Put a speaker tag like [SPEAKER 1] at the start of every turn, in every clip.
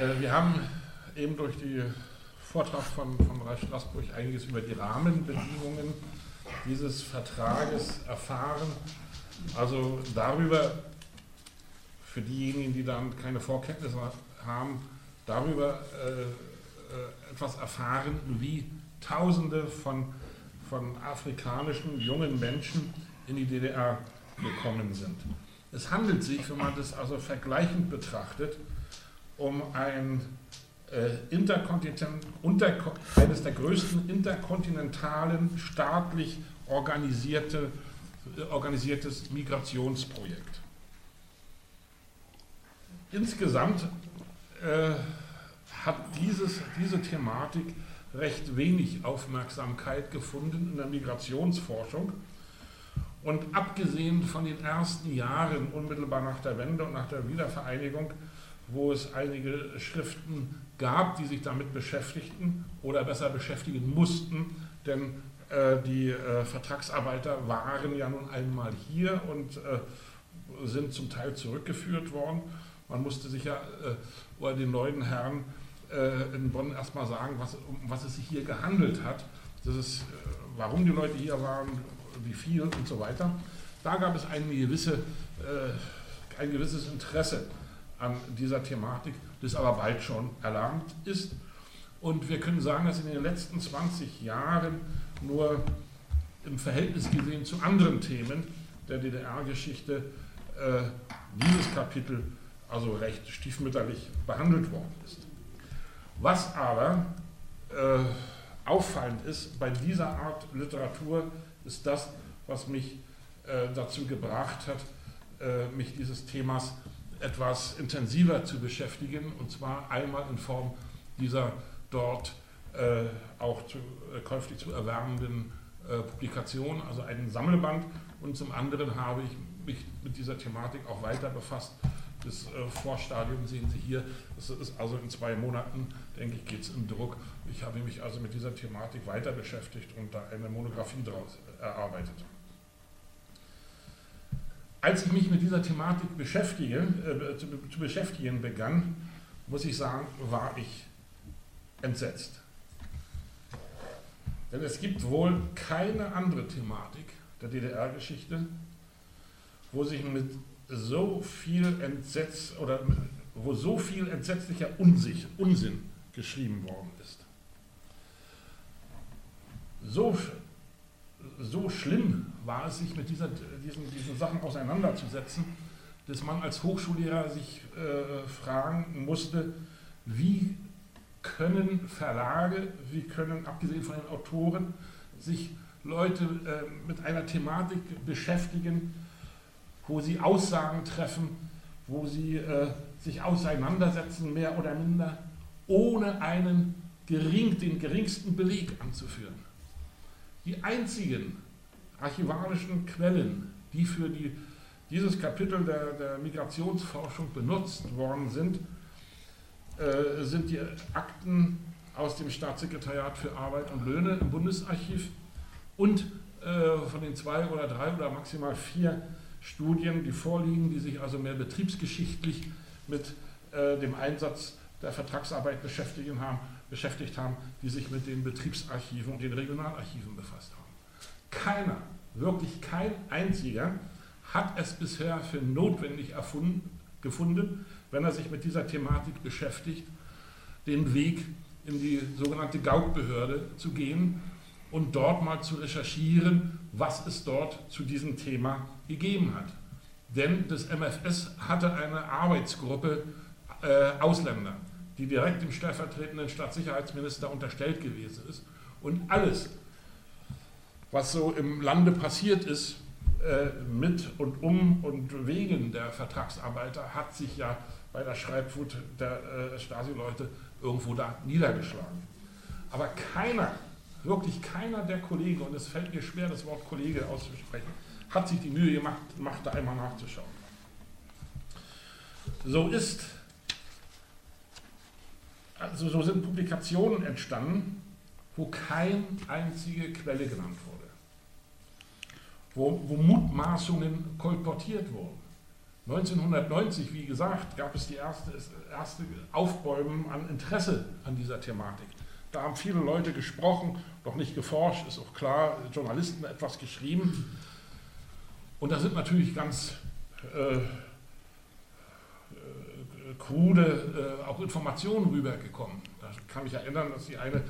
[SPEAKER 1] Äh, wir haben eben durch den Vortrag von, von Ralf Straßburg einiges über die Rahmenbedingungen dieses Vertrages erfahren. Also darüber, für diejenigen, die dann keine Vorkenntnisse haben, darüber äh, äh, etwas erfahren, wie Tausende von, von afrikanischen jungen Menschen in die DDR gekommen sind. Es handelt sich, wenn man das also vergleichend betrachtet, um ein äh, unter, eines der größten interkontinentalen staatlich organisierte, äh, organisiertes Migrationsprojekt. Insgesamt äh, hat dieses, diese Thematik recht wenig Aufmerksamkeit gefunden in der Migrationsforschung. Und abgesehen von den ersten Jahren unmittelbar nach der Wende und nach der Wiedervereinigung, wo es einige Schriften gab, die sich damit beschäftigten oder besser beschäftigen mussten, denn äh, die äh, Vertragsarbeiter waren ja nun einmal hier und äh, sind zum Teil zurückgeführt worden. Man musste sich ja äh, oder den neuen Herren äh, in Bonn erstmal sagen, was, um was es sich hier gehandelt hat. Das ist, äh, warum die Leute hier waren, wie viel und so weiter. Da gab es eine gewisse, ein gewisses Interesse an dieser Thematik, das aber bald schon erlangt ist. Und wir können sagen, dass in den letzten 20 Jahren nur im Verhältnis gesehen zu anderen Themen der DDR-Geschichte äh, dieses Kapitel also recht stiefmütterlich behandelt worden ist. Was aber äh, auffallend ist bei dieser Art Literatur, ist das, was mich äh, dazu gebracht hat, äh, mich dieses Themas etwas intensiver zu beschäftigen, und zwar einmal in Form dieser dort äh, auch zu, äh, käuflich zu erwärmenden äh, Publikation, also einen Sammelband, und zum anderen habe ich mich mit dieser Thematik auch weiter befasst das äh, Vorstadium sehen Sie hier. Das ist also in zwei Monaten, denke ich, geht es im Druck. Ich habe mich also mit dieser Thematik weiter beschäftigt und da eine Monographie daraus erarbeitet. Als ich mich mit dieser Thematik beschäftige, äh, zu, zu beschäftigen begann, muss ich sagen, war ich entsetzt. Denn es gibt wohl keine andere Thematik der DDR-Geschichte, wo sich mit so viel Entsetz oder wo so viel entsetzlicher Unsinn, Unsinn geschrieben worden ist. So, so schlimm war es, sich mit dieser, diesen, diesen Sachen auseinanderzusetzen, dass man als Hochschullehrer sich äh, fragen musste, wie können Verlage, wie können, abgesehen von den Autoren, sich Leute äh, mit einer Thematik beschäftigen, wo sie Aussagen treffen, wo sie äh, sich auseinandersetzen, mehr oder minder, ohne einen gering, den geringsten Beleg anzuführen. Die einzigen archivarischen Quellen, die für die, dieses Kapitel der, der Migrationsforschung benutzt worden sind, äh, sind die Akten aus dem Staatssekretariat für Arbeit und Löhne im Bundesarchiv und äh, von den zwei oder drei oder maximal vier Studien, die vorliegen, die sich also mehr betriebsgeschichtlich mit äh, dem Einsatz der Vertragsarbeit beschäftigt haben, beschäftigt haben, die sich mit den Betriebsarchiven und den Regionalarchiven befasst haben. Keiner, wirklich kein einziger, hat es bisher für notwendig erfunden, gefunden, wenn er sich mit dieser Thematik beschäftigt, den Weg in die sogenannte Gauk-Behörde zu gehen und dort mal zu recherchieren, was es dort zu diesem Thema gegeben hat. Denn das MFS hatte eine Arbeitsgruppe äh, Ausländer, die direkt dem stellvertretenden Staatssicherheitsminister unterstellt gewesen ist. Und alles, was so im Lande passiert ist, äh, mit und um und wegen der Vertragsarbeiter, hat sich ja bei der Schreibwut der äh, Stasi-Leute irgendwo da niedergeschlagen. Aber keiner wirklich keiner der Kollegen, und es fällt mir schwer, das Wort Kollege auszusprechen, hat sich die Mühe gemacht, gemacht da einmal nachzuschauen. So ist, also so sind Publikationen entstanden, wo keine einzige Quelle genannt wurde, wo, wo Mutmaßungen kolportiert wurden. 1990, wie gesagt, gab es die erste, erste Aufbäumen an Interesse an dieser Thematik. Da haben viele Leute gesprochen, doch nicht geforscht, ist auch klar, Journalisten etwas geschrieben. Und da sind natürlich ganz äh, äh, krude äh, auch Informationen rübergekommen. Da kann mich erinnern, dass die eine äh,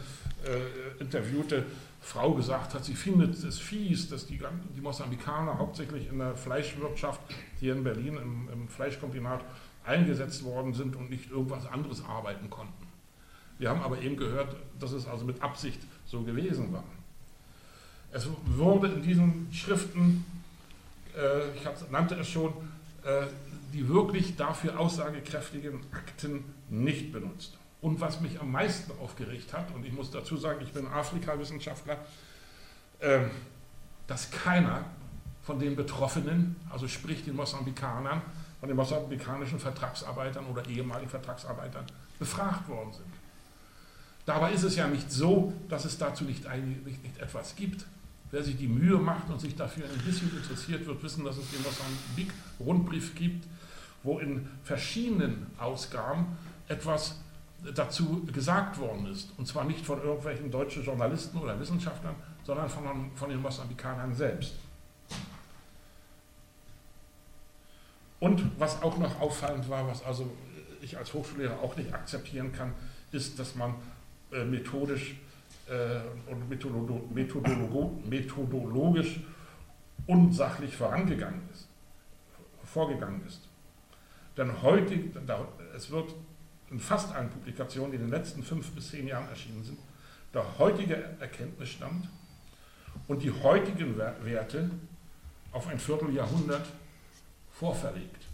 [SPEAKER 1] interviewte Frau gesagt hat, sie findet es fies, dass die, die Mosambikaner hauptsächlich in der Fleischwirtschaft hier in Berlin im, im Fleischkombinat eingesetzt worden sind und nicht irgendwas anderes arbeiten konnten. Wir haben aber eben gehört, dass es also mit Absicht so gewesen war. Es wurde in diesen Schriften, äh, ich nannte es schon, äh, die wirklich dafür aussagekräftigen Akten nicht benutzt. Und was mich am meisten aufgeregt hat, und ich muss dazu sagen, ich bin Afrika-Wissenschaftler, äh, dass keiner von den Betroffenen, also sprich den Mosambikanern, von den mosambikanischen Vertragsarbeitern oder ehemaligen Vertragsarbeitern befragt worden sind. Dabei ist es ja nicht so, dass es dazu nicht, nicht, nicht etwas gibt. Wer sich die Mühe macht und sich dafür ein bisschen interessiert, wird wissen, dass es den Mosambik-Rundbrief gibt, wo in verschiedenen Ausgaben etwas dazu gesagt worden ist. Und zwar nicht von irgendwelchen deutschen Journalisten oder Wissenschaftlern, sondern von, von den Mosambikanern selbst. Und was auch noch auffallend war, was also ich als Hochschullehrer auch nicht akzeptieren kann, ist, dass man äh, methodisch äh, und methodologisch unsachlich vorangegangen ist, vorgegangen ist. Denn heute, es wird in fast allen Publikationen, die in den letzten fünf bis zehn Jahren erschienen sind, der heutige Erkenntnisstand und die heutigen Werte auf ein Vierteljahrhundert vorverlegt.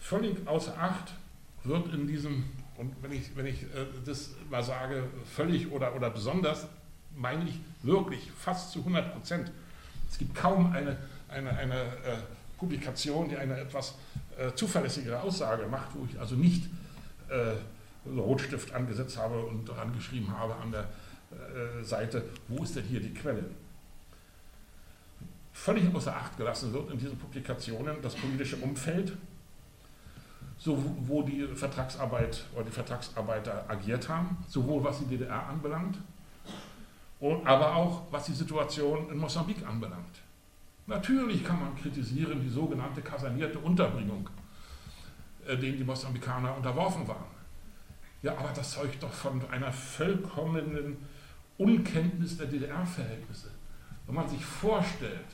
[SPEAKER 1] Völlig außer Acht wird in diesem, und wenn ich, wenn ich äh, das mal sage, völlig oder, oder besonders, meine ich wirklich fast zu 100 Prozent. Es gibt kaum eine, eine, eine äh, Publikation, die eine etwas äh, zuverlässigere Aussage macht, wo ich also nicht äh, Rotstift angesetzt habe und daran geschrieben habe an der äh, Seite, wo ist denn hier die Quelle? Völlig außer Acht gelassen wird in diesen Publikationen das politische Umfeld, so wo die Vertragsarbeit oder die Vertragsarbeiter agiert haben, sowohl was die DDR anbelangt, aber auch was die Situation in Mosambik anbelangt. Natürlich kann man kritisieren die sogenannte kasernierte Unterbringung, äh, denen die Mosambikaner unterworfen waren. Ja, aber das zeugt doch von einer vollkommenen Unkenntnis der DDR-Verhältnisse. Wenn man sich vorstellt,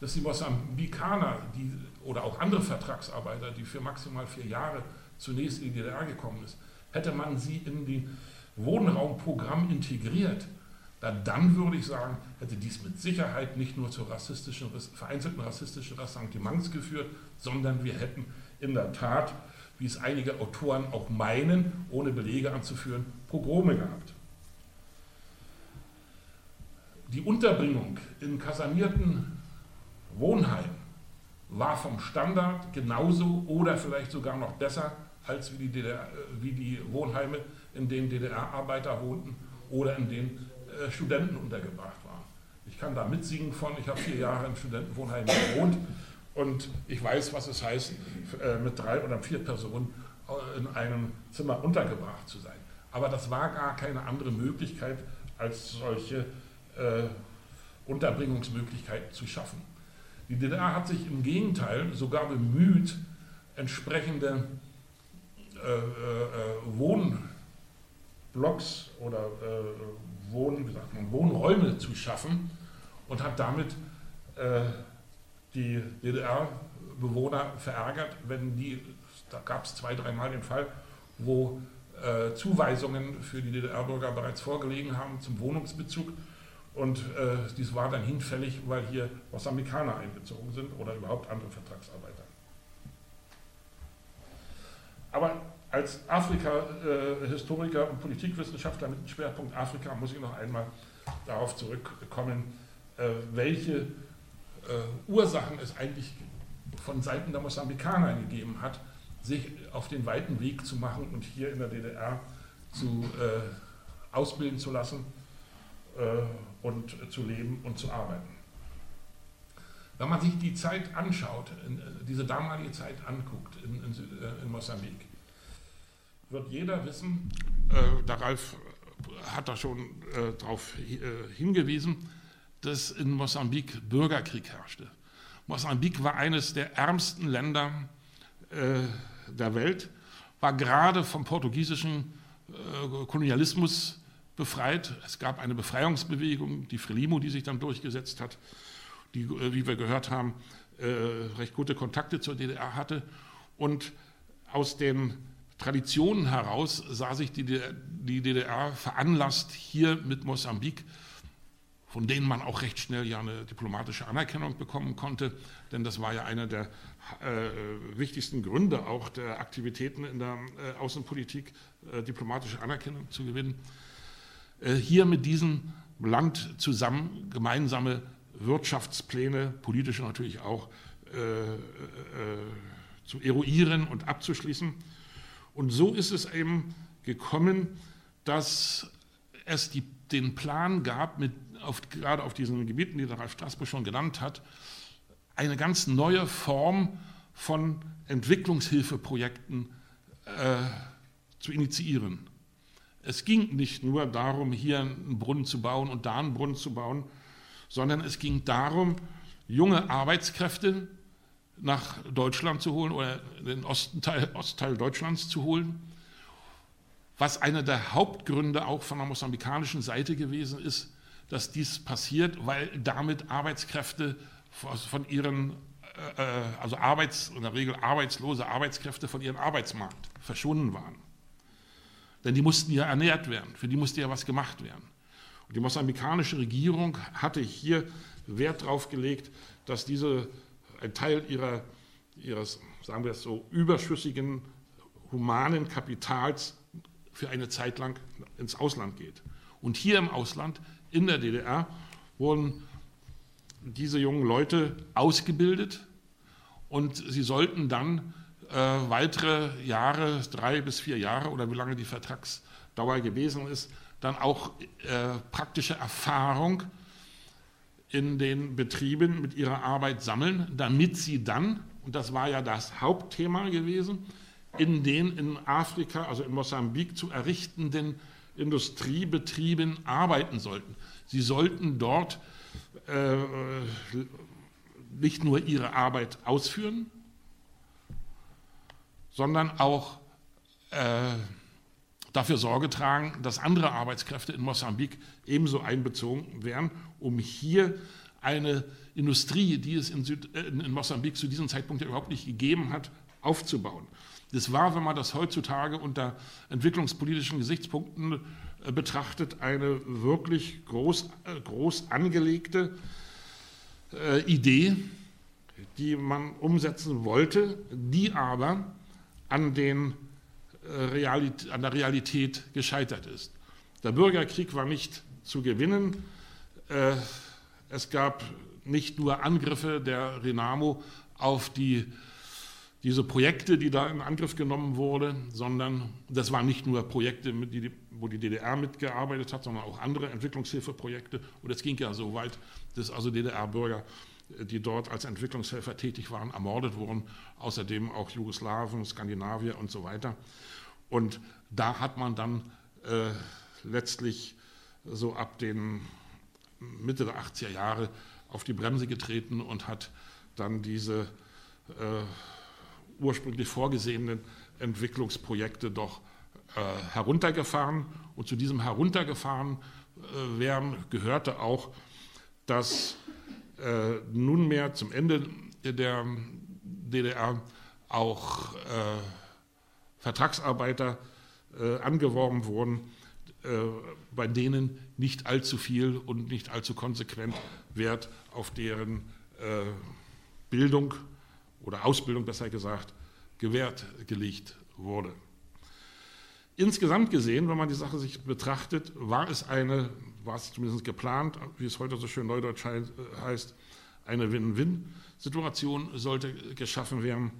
[SPEAKER 1] dass die Mosambikaner die, oder auch andere Vertragsarbeiter, die für maximal vier Jahre zunächst in die DDR gekommen ist, hätte man sie in die Wohnraumprogramm integriert, dann würde ich sagen, hätte dies mit Sicherheit nicht nur zu rassistischen, vereinzelten rassistischen Ressentiments geführt, sondern wir hätten in der Tat, wie es einige Autoren auch meinen, ohne Belege anzuführen, Pogrome gehabt. Die Unterbringung in kasernierten Wohnheimen war vom Standard genauso oder vielleicht sogar noch besser als wie die, DDR, wie die Wohnheime, in denen DDR-Arbeiter wohnten oder in denen äh, Studenten untergebracht waren. Ich kann da mitsingen von, ich habe vier Jahre im Studentenwohnheim gewohnt und ich weiß, was es heißt, äh, mit drei oder vier Personen äh, in einem Zimmer untergebracht zu sein. Aber das war gar keine andere Möglichkeit, als solche äh, Unterbringungsmöglichkeiten zu schaffen. Die DDR hat sich im Gegenteil sogar bemüht, entsprechende äh, äh, Wohnblocks oder Wohn, man, Wohnräume zu schaffen und hat damit äh, die DDR-Bewohner verärgert, wenn die, da gab es zwei, dreimal den Fall, wo äh, Zuweisungen für die DDR-Bürger bereits vorgelegen haben zum Wohnungsbezug und äh, dies war dann hinfällig, weil hier Mosambikaner eingezogen sind oder überhaupt andere Vertragsarbeiter. Aber als Afrika-Historiker äh, und Politikwissenschaftler mit dem Schwerpunkt Afrika muss ich noch einmal darauf zurückkommen, äh, welche äh, Ursachen es eigentlich von Seiten der Mosambikaner gegeben hat, sich auf den weiten Weg zu machen und hier in der DDR zu äh, ausbilden zu lassen äh, und zu leben und zu arbeiten. Wenn man sich die Zeit anschaut, diese damalige Zeit anguckt in, in, in Mosambik, wird jeder wissen, äh, der Ralf hat da schon äh, darauf äh, hingewiesen, dass in Mosambik Bürgerkrieg herrschte. Mosambik war eines der ärmsten Länder äh, der Welt, war gerade vom portugiesischen äh, Kolonialismus befreit. Es gab eine Befreiungsbewegung, die Frelimo, die sich dann durchgesetzt hat, die, äh, wie wir gehört haben, äh, recht gute Kontakte zur DDR hatte. Und aus den Traditionen heraus sah sich die DDR, die DDR veranlasst, hier mit Mosambik von denen man auch recht schnell ja eine diplomatische Anerkennung bekommen konnte, denn das war ja einer der äh, wichtigsten Gründe auch der Aktivitäten in der äh, Außenpolitik, äh, diplomatische Anerkennung zu gewinnen. Äh, hier mit diesem Land zusammen gemeinsame Wirtschaftspläne, politische natürlich auch, äh, äh, zu eruieren und abzuschließen. Und so ist es eben gekommen, dass es die, den Plan gab, mit auf, gerade auf diesen Gebieten, die der Ralf Straßburg schon genannt hat, eine ganz neue Form von Entwicklungshilfeprojekten äh, zu initiieren. Es ging nicht nur darum, hier einen Brunnen zu bauen und da einen Brunnen zu bauen, sondern es ging darum, junge Arbeitskräfte nach Deutschland zu holen oder den Ostteil, Ostteil Deutschlands zu holen, was einer der Hauptgründe auch von der mosambikanischen Seite gewesen ist, dass dies passiert, weil damit Arbeitskräfte von ihren, also Arbeits, in der Regel arbeitslose Arbeitskräfte von ihrem Arbeitsmarkt verschwunden waren. Denn die mussten ja ernährt werden, für die musste ja was gemacht werden. Und die mosambikanische Regierung hatte hier Wert darauf gelegt, dass diese ein Teil ihrer, ihres, sagen wir es so, überschüssigen humanen Kapitals für eine Zeit lang ins Ausland geht. Und hier im Ausland in der DDR wurden diese jungen Leute ausgebildet und sie sollten dann äh, weitere Jahre, drei bis vier Jahre oder wie lange die Vertragsdauer gewesen ist, dann auch äh, praktische Erfahrung in den Betrieben mit ihrer Arbeit sammeln, damit sie dann, und das war ja das Hauptthema gewesen, in den in Afrika, also in Mosambik zu errichtenden Industriebetrieben arbeiten sollten. Sie sollten dort äh, nicht nur ihre Arbeit ausführen, sondern auch äh, dafür Sorge tragen, dass andere Arbeitskräfte in Mosambik ebenso einbezogen werden, um hier eine Industrie, die es in, Süd, äh, in Mosambik zu diesem Zeitpunkt ja überhaupt nicht gegeben hat, aufzubauen. Das war, wenn man das heutzutage unter entwicklungspolitischen Gesichtspunkten äh, betrachtet, eine wirklich groß, äh, groß angelegte äh, Idee, die man umsetzen wollte, die aber an, den, Realität, an der Realität gescheitert ist. Der Bürgerkrieg war nicht zu gewinnen. Es gab nicht nur Angriffe der Renamo auf die diese Projekte, die da in Angriff genommen wurden, sondern das waren nicht nur Projekte, wo die DDR mitgearbeitet hat, sondern auch andere Entwicklungshilfeprojekte. Und es ging ja so weit, dass also DDR-Bürger, die dort als Entwicklungshelfer tätig waren, ermordet wurden, außerdem auch Jugoslawen, Skandinavier und so weiter. Und da hat man dann äh, letztlich so ab den Mitte der 80er Jahre auf die Bremse getreten und hat dann diese äh, ursprünglich vorgesehenen Entwicklungsprojekte doch äh, heruntergefahren. Und zu diesem heruntergefahren äh, werden gehörte auch, dass äh, nunmehr zum Ende der DDR auch äh, Vertragsarbeiter äh, angeworben wurden, äh, bei denen nicht allzu viel und nicht allzu konsequent Wert auf deren Bildung oder Ausbildung besser gesagt, gewährt gelegt wurde. Insgesamt gesehen, wenn man die Sache sich betrachtet, war es eine, war es zumindest geplant, wie es heute so schön neudeutsch heißt, eine Win-Win-Situation sollte geschaffen werden.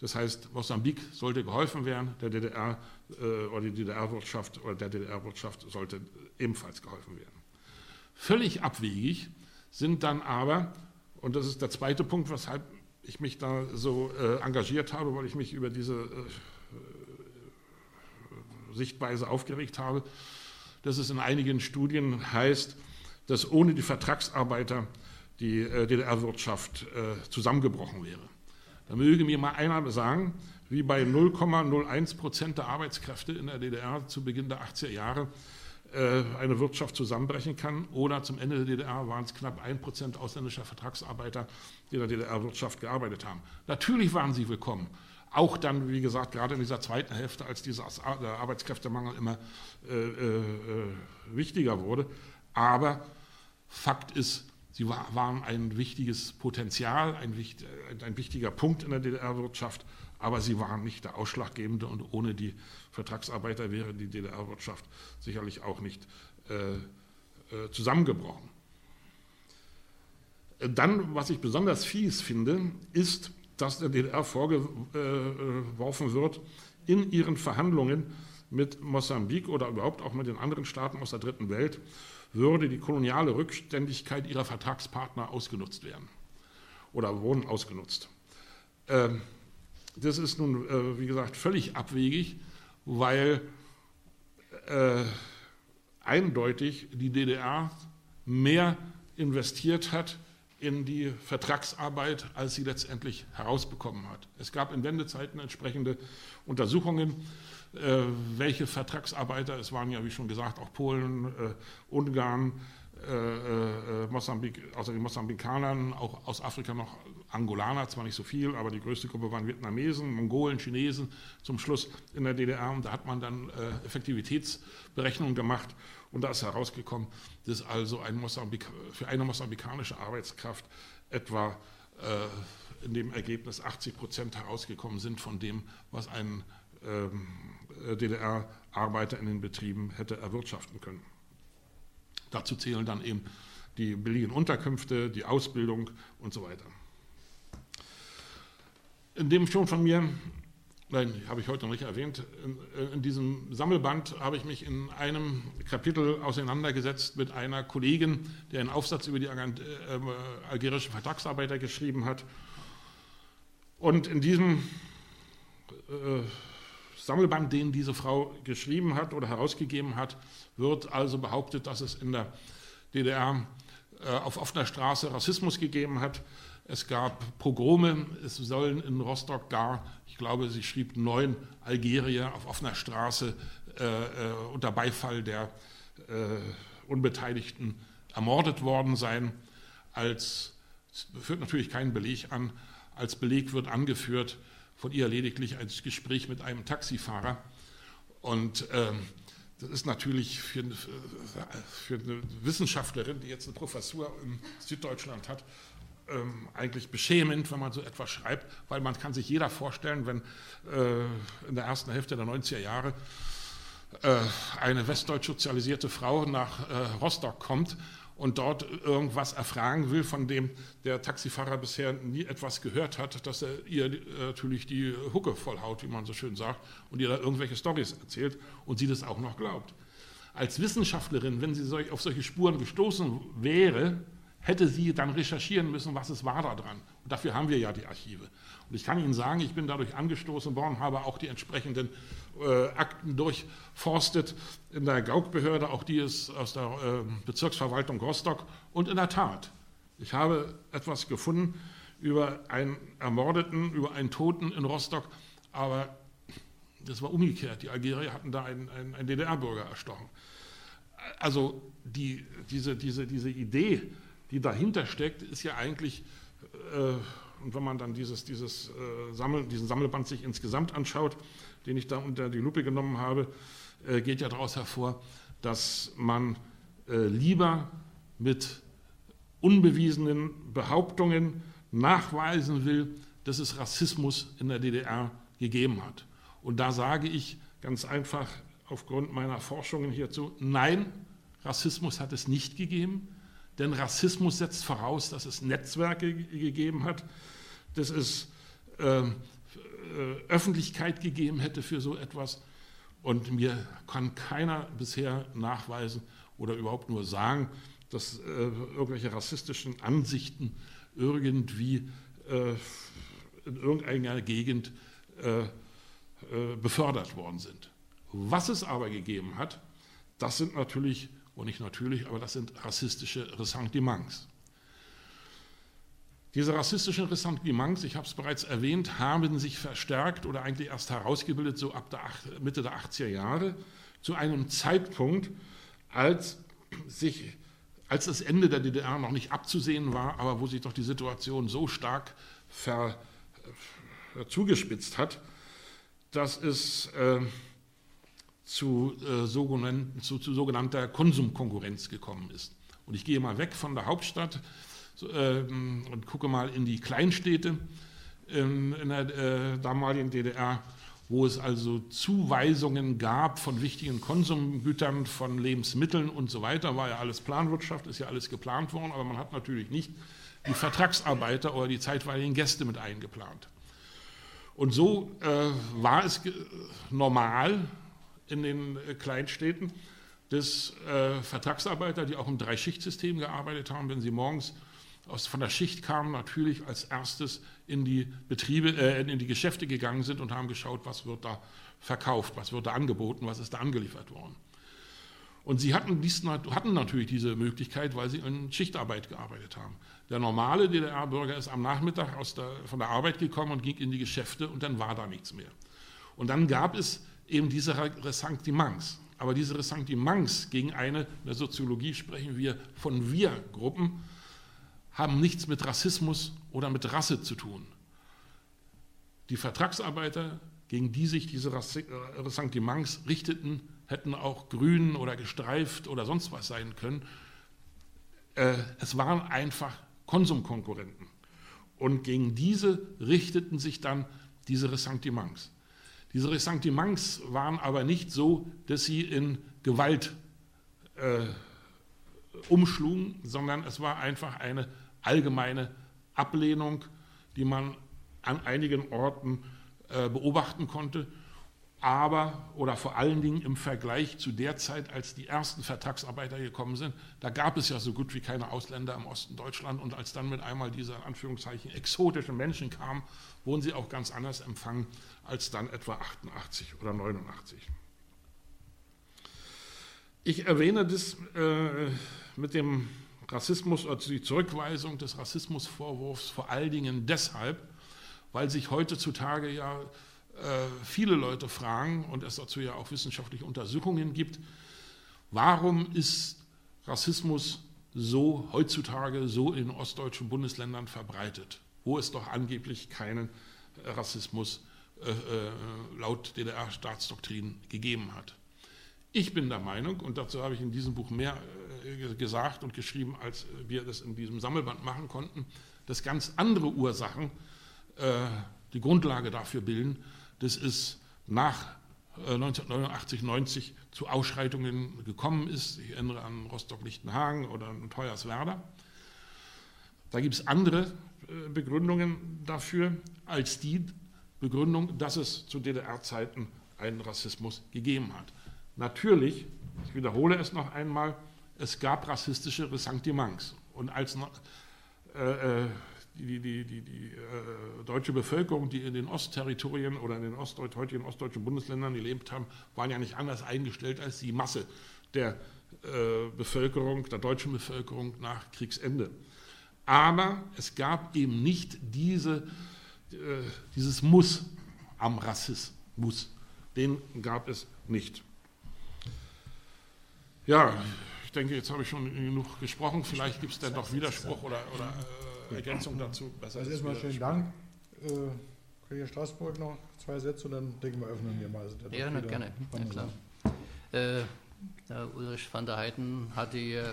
[SPEAKER 1] Das heißt, Mosambik sollte geholfen werden, der DDR äh, oder die DDR-Wirtschaft oder der DDR-Wirtschaft sollte ebenfalls geholfen werden. Völlig abwegig sind dann aber Und das ist der zweite Punkt, weshalb ich mich da so äh, engagiert habe, weil ich mich über diese äh, Sichtweise aufgeregt habe, dass es in einigen Studien heißt, dass ohne die Vertragsarbeiter die äh, DDR-Wirtschaft äh, zusammengebrochen wäre. Da möge mir mal einer sagen, wie bei 0,01 Prozent der Arbeitskräfte in der DDR zu Beginn der 80er Jahre äh, eine Wirtschaft zusammenbrechen kann. Oder zum Ende der DDR waren es knapp 1 Prozent ausländischer Vertragsarbeiter, die in der DDR-Wirtschaft gearbeitet haben. Natürlich waren sie willkommen. Auch dann, wie gesagt, gerade in dieser zweiten Hälfte, als dieser Arbeitskräftemangel immer äh, äh, wichtiger wurde. Aber Fakt ist, sie war, waren ein wichtiges Potenzial, ein, ein wichtiger Punkt in der DDR-Wirtschaft, aber sie waren nicht der ausschlaggebende und ohne die Vertragsarbeiter wäre die DDR-Wirtschaft sicherlich auch nicht äh, äh, zusammengebrochen. Dann, was ich besonders fies finde, ist, dass der DDR vorgeworfen wird, in ihren Verhandlungen mit Mosambik oder überhaupt auch mit den anderen Staaten aus der dritten Welt würde die koloniale Rückständigkeit ihrer Vertragspartner ausgenutzt werden oder wurden ausgenutzt. Ähm, das ist nun, äh, wie gesagt, völlig abwegig, weil äh, eindeutig die DDR mehr investiert hat in die Vertragsarbeit, als sie letztendlich herausbekommen hat. Es gab in Wendezeiten entsprechende Untersuchungen, äh, welche Vertragsarbeiter, es waren ja wie schon gesagt auch Polen, äh, Ungarn, äh, Mosambik, außer den Mosambikanern, auch aus Afrika noch Angolaner, zwar nicht so viel, aber die größte Gruppe waren Vietnamesen, Mongolen, Chinesen zum Schluss in der DDR. Und da hat man dann Effektivitätsberechnungen gemacht und da ist herausgekommen, dass also ein Mosambik, für eine mosambikanische Arbeitskraft etwa in dem Ergebnis 80 Prozent herausgekommen sind von dem, was ein ähm, DDR-Arbeiter in den Betrieben hätte erwirtschaften können. Dazu zählen dann eben die billigen Unterkünfte, die Ausbildung und so weiter. In dem schon von mir, nein, habe ich heute noch nicht erwähnt, in, in diesem Sammelband habe ich mich in einem Kapitel auseinandergesetzt mit einer Kollegin, die einen Aufsatz über die äh, algerischen Vertragsarbeiter geschrieben hat. Und in diesem äh, Sammelband, den diese Frau geschrieben hat oder herausgegeben hat, wird also behauptet, dass es in der DDR äh, auf offener Straße Rassismus gegeben hat. Es gab Pogrome, es sollen in Rostock gar, ich glaube, sie schrieb neun Algerier auf offener Straße äh, äh, unter Beifall der äh, Unbeteiligten ermordet worden sein. Als, führt natürlich keinen Beleg an, als Beleg wird angeführt, von ihr lediglich ein Gespräch mit einem Taxifahrer. Und ähm, das ist natürlich für, für, eine Wissenschaftlerin, die jetzt eine Professur in Süddeutschland hat, ähm, eigentlich beschämend, wenn man so etwas schreibt, weil man kann sich jeder vorstellen, wenn äh, in der ersten Hälfte der 90er Jahre äh, eine westdeutsch sozialisierte Frau nach äh, Rostock kommt und dort irgendwas erfragen will, von dem der Taxifahrer bisher nie etwas gehört hat, dass er ihr natürlich die Hucke vollhaut, wie man so schön sagt, und ihr da irgendwelche Storys erzählt und sie das auch noch glaubt. Als Wissenschaftlerin, wenn sie auf solche Spuren gestoßen wäre, hätte sie dann recherchieren müssen, was es war da dran. Und dafür haben wir ja die Archive. Und ich kann Ihnen sagen, ich bin dadurch angestoßen worden, habe auch die entsprechenden äh, Akten durchforstet in der Gauk-Behörde, auch die ist aus der äh, Bezirksverwaltung Rostock. Und in der Tat, ich habe etwas gefunden über einen Ermordeten, über einen Toten in Rostock, aber das war umgekehrt. Die Algerier hatten da einen, einen, einen DDR-Bürger erstochen. Also die, diese, diese, diese Idee, die dahinter steckt, ist ja eigentlich, äh, und wenn man dann dieses, dieses, äh, Sammel, diesen Sammelband sich insgesamt anschaut, den ich da unter die Lupe genommen habe, äh, geht ja daraus hervor, dass man äh, lieber mit unbewiesenen Behauptungen nachweisen will, dass es Rassismus in der DDR gegeben hat. Und da sage ich ganz einfach aufgrund meiner Forschungen hierzu, nein, Rassismus hat es nicht gegeben, denn Rassismus setzt voraus, dass es Netzwerke gegeben hat, dass es ähm, äh, Öffentlichkeit gegeben hätte für so etwas. Und mir kann keiner bisher nachweisen oder überhaupt nur sagen, dass äh, irgendwelche rassistischen Ansichten irgendwie äh, in irgendeiner Gegend äh, äh, befördert worden sind. Was es aber gegeben hat, das sind natürlich, und nicht natürlich, aber das sind rassistische Ressentiments. Diese rassistischen Ressentiments, ich habe es bereits erwähnt, haben sich verstärkt oder eigentlich erst herausgebildet, so ab der Mitte der 80er Jahre, zu einem Zeitpunkt, als, sich, als das Ende der DDR noch nicht abzusehen war, aber wo sich doch die Situation so stark ver, äh, zugespitzt hat, dass es äh, zu, äh, sogenannten, zu, zu, sogenannter Konsumkonkurrenz gekommen ist. Und ich gehe mal weg von der Hauptstadt so, ähm, und gucke mal in die Kleinstädte in, in der äh, damaligen DDR wo es also Zuweisungen gab von wichtigen Konsumgütern, von Lebensmitteln und so weiter, war ja alles Planwirtschaft, ist ja alles geplant worden, aber man hat natürlich nicht die Vertragsarbeiter oder die zeitweiligen Gäste mit eingeplant. Und so äh, war es normal in den äh, Kleinstädten, dass äh, Vertragsarbeiter, die auch im Dreischichtsystem gearbeitet haben, wenn sie morgens aus, von der Schicht kamen, natürlich als erstes in die Betriebe, äh, in die Geschäfte gegangen sind und haben geschaut, was wird da verkauft, was wird da angeboten, was ist da angeliefert worden. Und sie hatten, dies, hatten natürlich diese Möglichkeit, weil sie in Schichtarbeit gearbeitet haben. Der normale DDR-Bürger ist am Nachmittag der, von der Arbeit gekommen und ging in die Geschäfte und dann war da nichts mehr. Und dann gab es eben diese Ressentiments. Aber diese Ressentiments gegen eine, in der Soziologie sprechen wir von Wir-Gruppen, haben nichts mit Rassismus oder mit Rasse zu tun. Die Vertragsarbeiter, gegen die sich diese Ressentiments richteten, hätten auch grün oder gestreift oder sonst was sein können. Äh, es waren einfach Konsumkonkurrenten. Und gegen diese richteten sich dann diese Ressentiments. Diese Ressentiments waren aber nicht so, dass sie in Gewalt äh, umschlugen, sondern es war einfach eine allgemeine Ablehnung, die man an einigen Orten äh, beobachten konnte, aber oder vor allen Dingen im Vergleich zu der Zeit, als die ersten Vertragsarbeiter gekommen sind, da gab es ja so gut wie keine Ausländer im Osten Deutschland und als dann mit einmal diese Anführungszeichen exotischen Menschen kamen, wurden sie auch ganz anders empfangen als dann etwa 88 oder 89. Ich erwähne das äh, mit dem Rassismus, also die Zurückweisung des Rassismusvorwurfs vor allen Dingen deshalb, weil sich heutzutage ja viele Leute fragen und es dazu ja auch wissenschaftliche Untersuchungen gibt, warum ist Rassismus so heutzutage so in ostdeutschen Bundesländern verbreitet, wo es doch angeblich keinen Rassismus äh, äh laut DDR-Staatsdoktrin gegeben hat. Ich bin der Meinung, und dazu habe ich in diesem Buch mehr äh, gesagt und geschrieben, als wir das in diesem Sammelband machen konnten, dass ganz andere Ursachen äh, die Grundlage dafür bilden, dass es nach 1989, äh, 90 zu Ausschreitungen gekommen ist. Ich erinnere an Rostock-Lichtenhagen oder an Hoyerswerda. Da gibt es andere äh, Begründungen dafür als die Begründung, dass es zu DDR-Zeiten einen Rassismus gegeben hat. Natürlich, ich wiederhole es noch einmal, es gab rassistische Ressentiments. Und als äh, äh, die, die, die, die äh, deutsche Bevölkerung, die in den Ostterritorien oder in den Ostdeut heutigen ostdeutschen Bundesländern gelebt haben, waren ja nicht anders eingestellt als die Masse der äh, Bevölkerung, der deutschen Bevölkerung nach Kriegsende. Aber es gab eben nicht diese, äh, dieses Muss am Rassismus. Den gab es nicht. Ja, ich denke, jetzt habe ich schon genug gesprochen. Vielleicht gibt es dann doch Widerspruch oder, oder äh, Ergänzung dazu.
[SPEAKER 2] Besser also erstmal schönen Dank. Äh, Kollege Straßburg noch zwei Sätze und dann denken wir, öffnen wir mal. Also
[SPEAKER 3] ja, na, gerne. Ja, klar. Äh, Ulrich van der Heiden hatte ja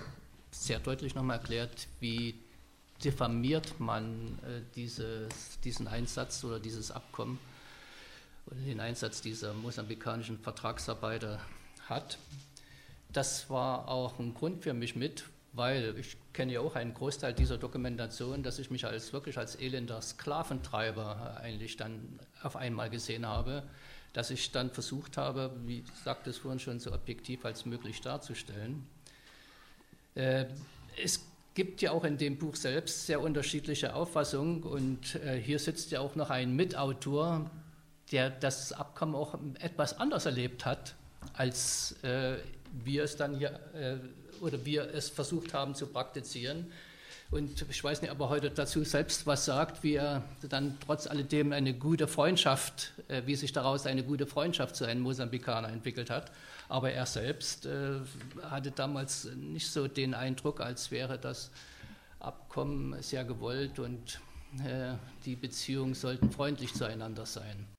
[SPEAKER 3] sehr deutlich nochmal erklärt, wie diffamiert man äh, dieses, diesen Einsatz oder dieses Abkommen oder den Einsatz dieser mosambikanischen Vertragsarbeiter hat das war auch ein Grund für mich mit, weil ich kenne ja auch einen Großteil dieser Dokumentation, dass ich mich als wirklich als elender Sklaventreiber eigentlich dann auf einmal gesehen habe, dass ich dann versucht habe, wie sagt es vorhin schon, so objektiv als möglich darzustellen. Äh, es gibt ja auch in dem Buch selbst sehr unterschiedliche Auffassungen und äh, hier sitzt ja auch noch ein Mitautor, der das Abkommen auch etwas anders erlebt hat, als äh, wir es dann hier äh, oder wir es versucht haben zu praktizieren. Und ich weiß nicht, ob er heute dazu selbst was sagt, wie er dann trotz alledem eine gute Freundschaft, äh, wie sich daraus eine gute Freundschaft zu einem Mosambikaner entwickelt hat. Aber er selbst äh, hatte damals nicht so den Eindruck, als wäre das Abkommen sehr gewollt und äh, die Beziehungen sollten freundlich zueinander sein.